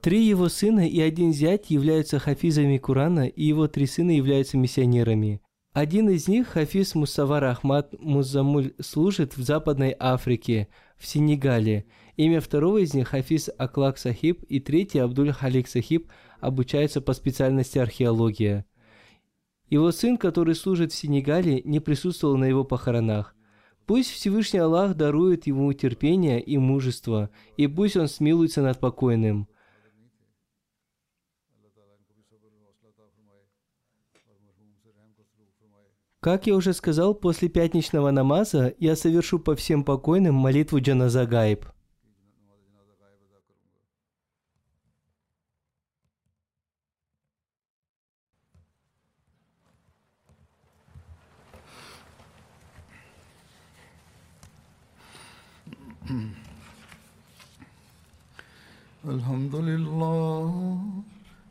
Три его сына и один зять являются хафизами Курана, и его три сына являются миссионерами. Один из них, хафиз Мусавар Ахмад Музамуль, служит в Западной Африке, в Сенегале. Имя второго из них хафиз Аклак Сахиб и третий Абдуль Халик Сахиб обучается по специальности археология. Его сын, который служит в Сенегале, не присутствовал на его похоронах. Пусть Всевышний Аллах дарует ему терпение и мужество, и пусть он смилуется над покойным. Как я уже сказал, после пятничного намаза я совершу по всем покойным молитву Джаназа Гайб. الحمد لله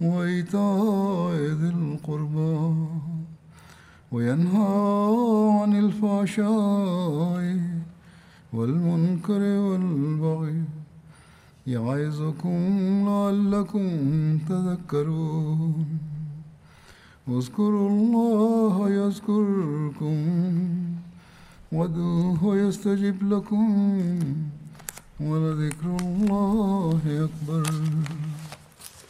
وإيتاء ذي القربى وينهى عن الفحشاء والمنكر والبغي يعظكم لعلكم تذكرون. اذكروا الله يذكركم وادعوه يستجب لكم ولذكر الله أكبر.